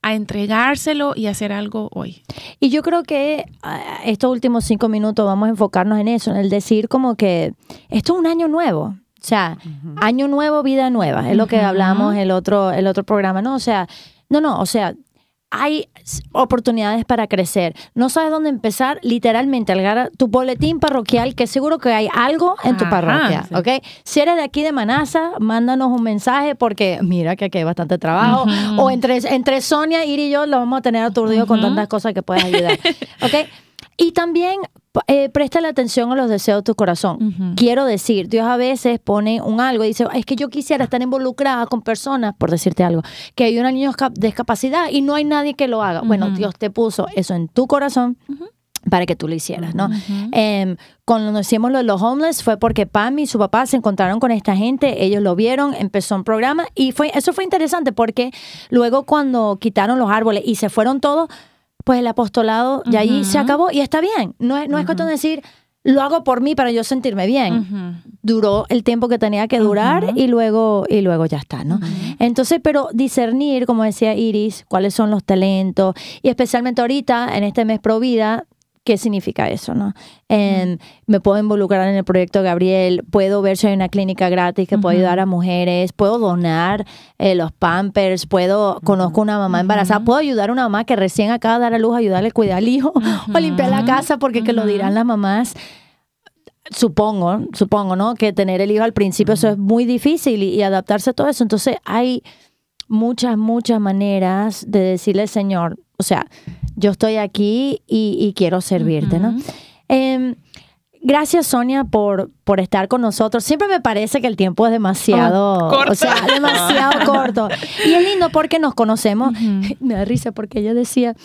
a entregárselo y hacer algo hoy. Y yo creo que ah, estos últimos cinco minutos vamos a enfocarnos en eso, en el decir como que esto es un año nuevo. O sea, año nuevo, vida nueva, es lo que hablamos el otro, el otro programa, ¿no? O sea, no, no, o sea, hay oportunidades para crecer. No sabes dónde empezar, literalmente, agarrar tu boletín parroquial, que seguro que hay algo en tu parroquia, ¿ok? Si eres de aquí de Manasa, mándanos un mensaje porque mira que aquí hay bastante trabajo. O entre, entre Sonia, Iri y yo lo vamos a tener aturdido con tantas cosas que puedes ayudar, ¿ok? Y también eh, presta la atención a los deseos de tu corazón. Quiero decir, Dios a veces pone un algo y dice, es que yo quisiera estar involucrada con personas, por decirte algo, que hay una niña de discapacidad y no hay nadie que lo haga. Bueno, Dios te puso eso en tu corazón. para que tú lo hicieras, ¿no? Em, cuando hicimos lo de los homeless fue porque Pam y su papá se encontraron con esta gente, ellos lo vieron, empezó un programa y fue eso fue interesante porque luego cuando quitaron los árboles y se fueron todos, pues el apostolado ya allí se acabó y está bien. No es, no es cuestión de decir, lo hago por mí para yo sentirme bien. Duró el tiempo que tenía que durar y luego y luego ya está, ¿no? Entonces, pero discernir, como decía Iris, cuáles son los talentos y especialmente ahorita en este mes pro vida qué significa eso, ¿no? me puedo involucrar en el proyecto Gabriel, puedo ver si hay una clínica gratis que puede ayudar a mujeres, puedo donar eh, los pampers, puedo, conozco una mamá embarazada, puedo ayudar a una mamá que recién acaba de dar a luz, ayudarle a cuidar al hijo o limpiar la casa, porque que lo dirán las mamás. Supongo, supongo, ¿no? Que tener el hijo al principio eso es muy difícil y, adaptarse a todo eso. Entonces hay muchas, muchas maneras de decirle, Señor, o sea, yo estoy aquí y, quiero servirte, ¿no? Em, gracias, Sonia, por, por estar con nosotros. Siempre me parece que el tiempo es demasiado, corto. o sea, demasiado corto. Y es lindo porque nos conocemos. Me da risa porque ella decía,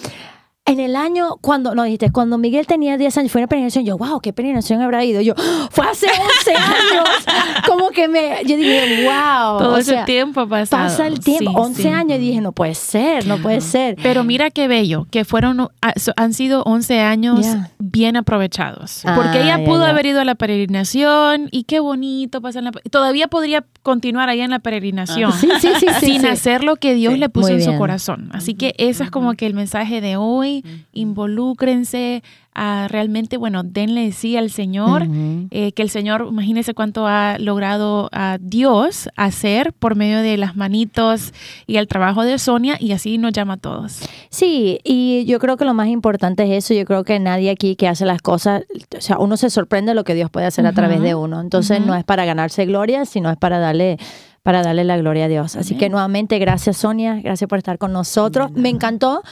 en el año, cuando, no dijiste, cuando Miguel tenía 10 años, fue una peregrinación, yo, wow, ¿qué peregrinación habrá ido? Yo, fue hace 11 años. Como que me, yo dije, wow. Todo ese tiempo ha pasado. Pasa el tiempo, 11 años, y dije, no puede ser, no puede ser. Pero mira qué bello, que fueron, han sido 11 años bien aprovechados. Porque ella ah, pudo haber ido a la peregrinación y qué bonito pasar la Todavía podría continuar allá en la peregrinación. Sí, sí, sí, sin hacer lo que Dios le puso en su corazón. Así que ese es como que el mensaje de hoy involúcrense, a realmente, bueno, denle sí al Señor, eh, que el Señor, imagínense cuánto ha logrado a Dios hacer por medio de las manitos y el trabajo de Sonia y así nos llama a todos. Sí, y yo creo que lo más importante es eso, yo creo que nadie aquí que hace las cosas, o sea, uno se sorprende de lo que Dios puede hacer a través de uno, entonces no es para ganarse gloria, sino es para darle para darle la gloria a Dios. Así que nuevamente, gracias Sonia, gracias por estar con nosotros. Me encantó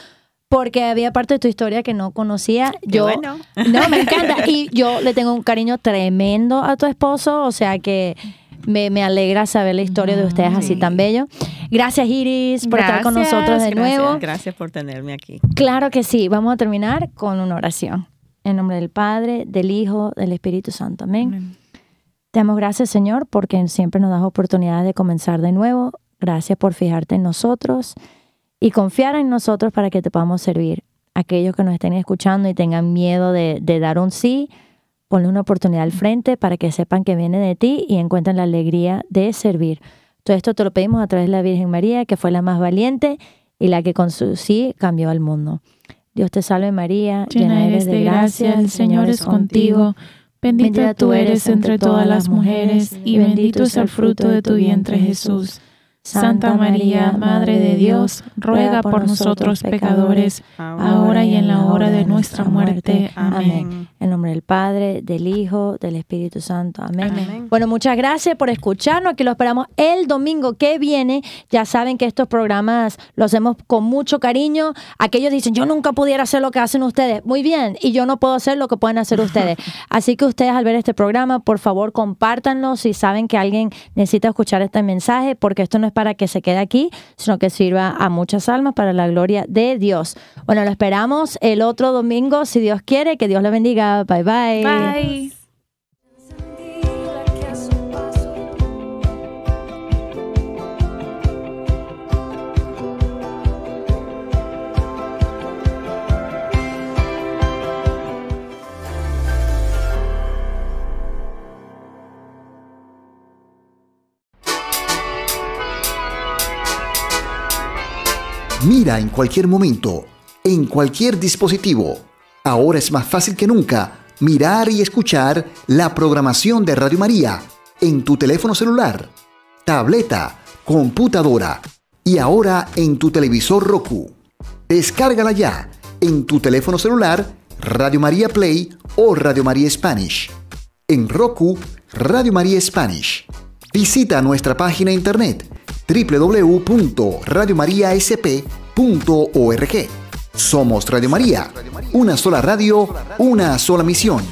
porque había parte de tu historia que no conocía. yo, no, me encanta. Y yo le tengo un cariño tremendo a tu esposo, o sea que me, alegra saber la historia de ustedes así tan bello. Gracias Iris por estar con nosotros de nuevo. Gracias por tenerme aquí. Claro que sí. Vamos a terminar con una oración. En nombre del Padre, del Hijo, del Espíritu Santo. Amén. Te damos gracias, Señor, porque siempre nos das oportunidad de comenzar de nuevo. Gracias por fijarte en nosotros y confiar en nosotros para que te podamos servir. Aquellos que nos estén escuchando y tengan miedo de, dar un sí, ponle una oportunidad al frente para que sepan que viene de ti y encuentren la alegría de servir. Todo esto te lo pedimos a través de la Virgen María, que fue la más valiente y la que con su sí cambió al mundo. Dios te salve María, llena eres de gracia, el Señor es contigo. Bendita tú eres entre todas las mujeres y bendito es el fruto de tu vientre Jesús. Santa María, Madre de Dios, ruega por nosotros pecadores, ahora y en la hora de nuestra muerte. Amén. En nombre del Padre, del Hijo, del Espíritu Santo. Amén. Bueno, muchas gracias por escucharnos. Aquí lo esperamos el domingo que viene. Ya saben que estos programas los hacemos con mucho cariño. Aquellos dicen, yo nunca pudiera hacer lo que hacen ustedes. Muy bien, y yo no puedo hacer lo que pueden hacer ustedes. Así que ustedes al ver este programa, por favor, compártanlo si saben que alguien necesita escuchar este mensaje, porque esto no es para que se quede aquí, sino que sirva a muchas almas para la gloria de Dios. Bueno, lo esperamos el otro domingo, si Dios quiere. Que Dios le bendiga. Bye bye. Bye. Mira en cualquier momento, en cualquier dispositivo. Ahora es más fácil que nunca mirar y escuchar la programación de Radio María en tu teléfono celular, tableta, computadora y ahora en tu televisor Roku. Descárgala ya en tu teléfono celular Radio María Play o Radio María Spanish. En Roku, Radio María Spanish. Visita nuestra página internet www.radiomariasp.org. Somos Radio María, una sola radio, una sola misión.